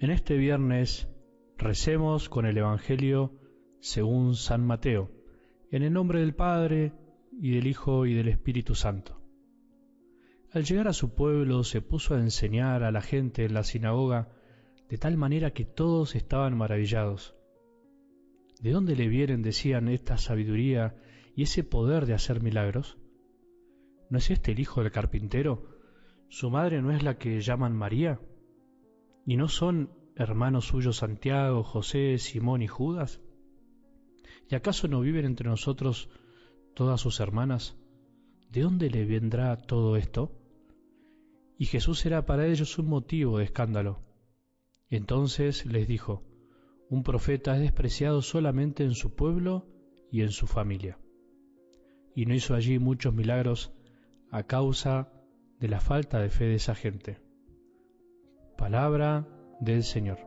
En este viernes recemos con el Evangelio según San Mateo, en el nombre del Padre, y del Hijo, y del Espíritu Santo. Al llegar a su pueblo se puso a enseñar a la gente en la sinagoga de tal manera que todos estaban maravillados. ¿De dónde le vienen, decían, esta sabiduría y ese poder de hacer milagros? ¿No es este el hijo del carpintero? ¿Su madre no es la que llaman María? ¿Y no son hermanos suyos Santiago, José, Simón y Judas? ¿Y acaso no viven entre nosotros todas sus hermanas? ¿De dónde le vendrá todo esto? Y Jesús era para ellos un motivo de escándalo. Entonces les dijo, un profeta es despreciado solamente en su pueblo y en su familia. Y no hizo allí muchos milagros a causa de la falta de fe de esa gente. Palabra del Señor.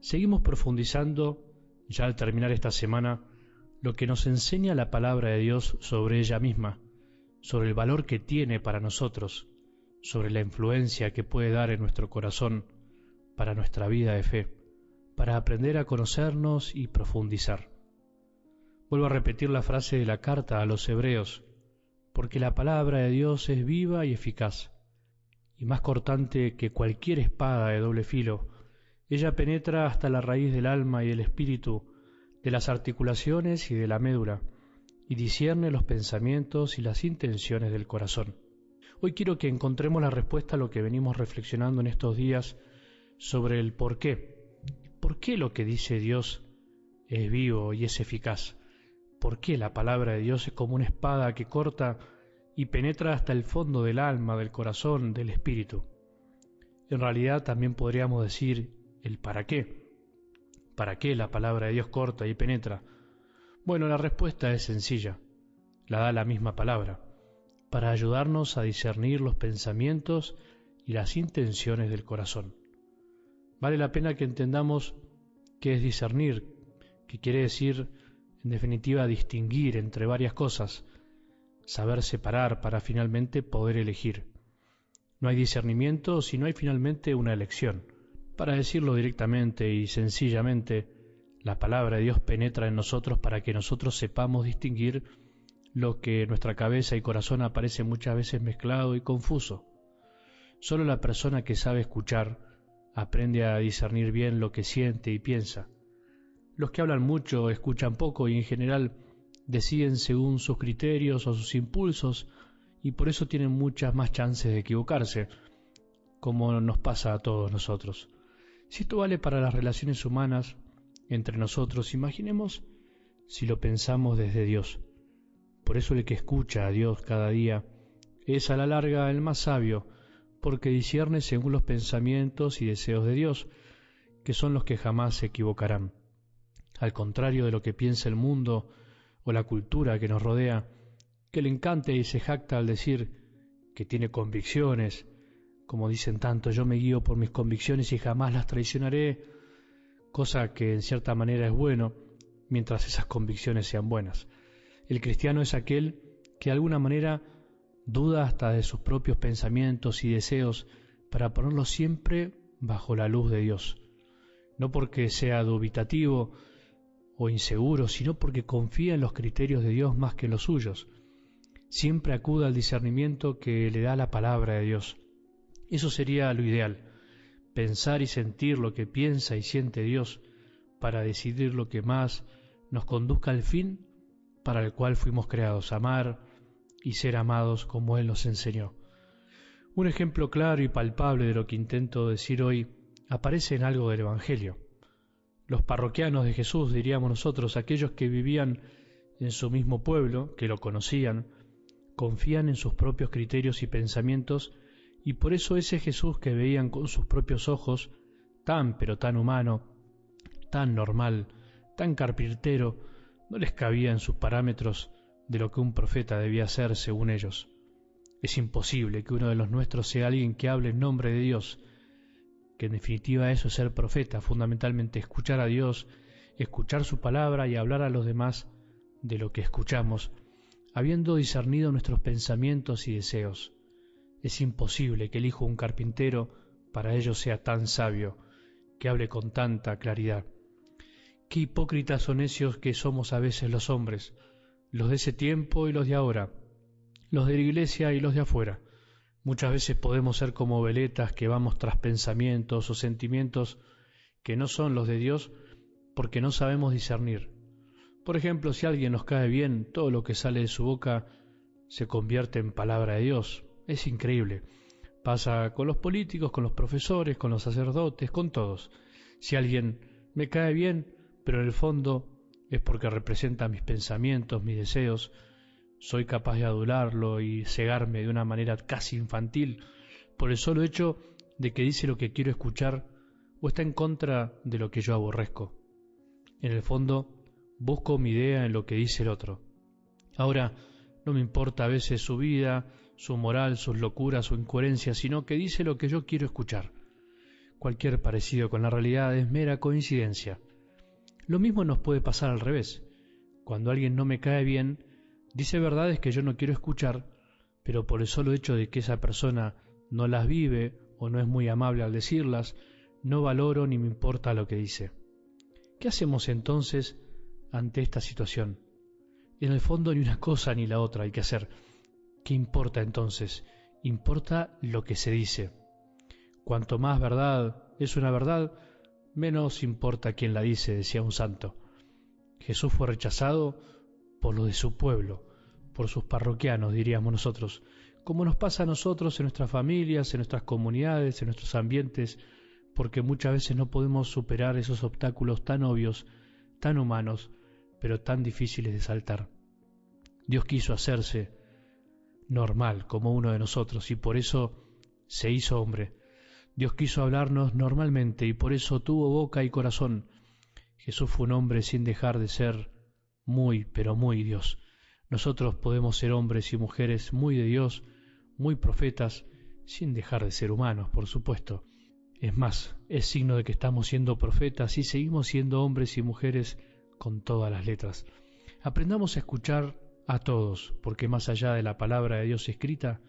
Seguimos profundizando, ya al terminar esta semana, lo que nos enseña la palabra de Dios sobre ella misma, sobre el valor que tiene para nosotros, sobre la influencia que puede dar en nuestro corazón para nuestra vida de fe, para aprender a conocernos y profundizar. Vuelvo a repetir la frase de la carta a los hebreos, porque la palabra de Dios es viva y eficaz, y más cortante que cualquier espada de doble filo. Ella penetra hasta la raíz del alma y el espíritu, de las articulaciones y de la médula, y discierne los pensamientos y las intenciones del corazón. Hoy quiero que encontremos la respuesta a lo que venimos reflexionando en estos días sobre el por qué. ¿Por qué lo que dice Dios es vivo y es eficaz? ¿Por qué la palabra de Dios es como una espada que corta y penetra hasta el fondo del alma, del corazón, del espíritu? En realidad también podríamos decir el para qué. ¿Para qué la palabra de Dios corta y penetra? Bueno, la respuesta es sencilla. La da la misma palabra, para ayudarnos a discernir los pensamientos y las intenciones del corazón. Vale la pena que entendamos qué es discernir, que quiere decir en definitiva, distinguir entre varias cosas, saber separar para finalmente poder elegir. No hay discernimiento si no hay finalmente una elección. Para decirlo directamente y sencillamente, la palabra de Dios penetra en nosotros para que nosotros sepamos distinguir lo que en nuestra cabeza y corazón aparece muchas veces mezclado y confuso. Solo la persona que sabe escuchar aprende a discernir bien lo que siente y piensa los que hablan mucho escuchan poco y en general deciden según sus criterios o sus impulsos y por eso tienen muchas más chances de equivocarse, como nos pasa a todos nosotros. Si esto vale para las relaciones humanas entre nosotros, imaginemos si lo pensamos desde Dios. Por eso el que escucha a Dios cada día es a la larga el más sabio, porque discierne según los pensamientos y deseos de Dios, que son los que jamás se equivocarán al contrario de lo que piensa el mundo o la cultura que nos rodea, que le encante y se jacta al decir que tiene convicciones, como dicen tanto, yo me guío por mis convicciones y jamás las traicionaré, cosa que en cierta manera es bueno, mientras esas convicciones sean buenas. El cristiano es aquel que de alguna manera duda hasta de sus propios pensamientos y deseos para ponerlos siempre bajo la luz de Dios, no porque sea dubitativo, o inseguro, sino porque confía en los criterios de Dios más que en los suyos. Siempre acuda al discernimiento que le da la palabra de Dios. Eso sería lo ideal, pensar y sentir lo que piensa y siente Dios para decidir lo que más nos conduzca al fin para el cual fuimos creados, amar y ser amados como Él nos enseñó. Un ejemplo claro y palpable de lo que intento decir hoy aparece en algo del Evangelio. Los parroquianos de Jesús, diríamos nosotros, aquellos que vivían en su mismo pueblo, que lo conocían, confían en sus propios criterios y pensamientos, y por eso ese Jesús que veían con sus propios ojos, tan pero tan humano, tan normal, tan carpintero, no les cabía en sus parámetros de lo que un profeta debía ser según ellos. Es imposible que uno de los nuestros sea alguien que hable en nombre de Dios, que en definitiva eso es ser profeta, fundamentalmente escuchar a Dios escuchar su palabra y hablar a los demás de lo que escuchamos, habiendo discernido nuestros pensamientos y deseos. Es imposible que el hijo de un carpintero para ello sea tan sabio, que hable con tanta claridad. Qué hipócritas o necios que somos a veces los hombres, los de ese tiempo y los de ahora, los de la iglesia y los de afuera. Muchas veces podemos ser como veletas que vamos tras pensamientos o sentimientos que no son los de Dios porque no sabemos discernir. Por ejemplo, si alguien nos cae bien, todo lo que sale de su boca se convierte en palabra de Dios. Es increíble. Pasa con los políticos, con los profesores, con los sacerdotes, con todos. Si alguien me cae bien, pero en el fondo es porque representa mis pensamientos, mis deseos, soy capaz de adularlo y cegarme de una manera casi infantil por el solo hecho de que dice lo que quiero escuchar o está en contra de lo que yo aborrezco. En el fondo, busco mi idea en lo que dice el otro. Ahora, no me importa a veces su vida, su moral, sus locuras o incoherencias, sino que dice lo que yo quiero escuchar. Cualquier parecido con la realidad es mera coincidencia. Lo mismo nos puede pasar al revés. Cuando alguien no me cae bien, dice verdades que yo no quiero escuchar, pero por el solo hecho de que esa persona no las vive o no es muy amable al decirlas, no valoro ni me importa lo que dice. ¿Qué hacemos entonces ante esta situación? En el fondo ni una cosa ni la otra hay que hacer. ¿Qué importa entonces? Importa lo que se dice. Cuanto más verdad es una verdad, menos importa quién la dice, decía un santo. Jesús fue rechazado por lo de su pueblo, por sus parroquianos, diríamos nosotros, como nos pasa a nosotros en nuestras familias, en nuestras comunidades, en nuestros ambientes, porque muchas veces no podemos superar esos obstáculos tan obvios, tan humanos, pero tan difíciles de saltar. Dios quiso hacerse normal como uno de nosotros y por eso se hizo hombre. Dios quiso hablarnos normalmente y por eso tuvo boca y corazón. Jesús fue un hombre sin dejar de ser muy, pero muy Dios. Nosotros podemos ser hombres y mujeres muy de Dios, muy profetas, sin dejar de ser humanos, por supuesto. Es más, es signo de que estamos siendo profetas y seguimos siendo hombres y mujeres con todas las letras. Aprendamos a escuchar a todos, porque más allá de la palabra de Dios escrita,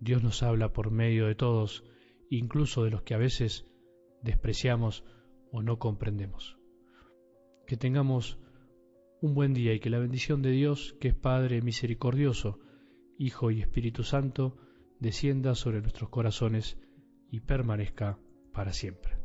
Dios nos habla por medio de todos, incluso de los que a veces despreciamos o no comprendemos. Que tengamos un buen día y que la bendición de Dios, que es Padre misericordioso, Hijo y Espíritu Santo, descienda sobre nuestros corazones y permanezca para siempre.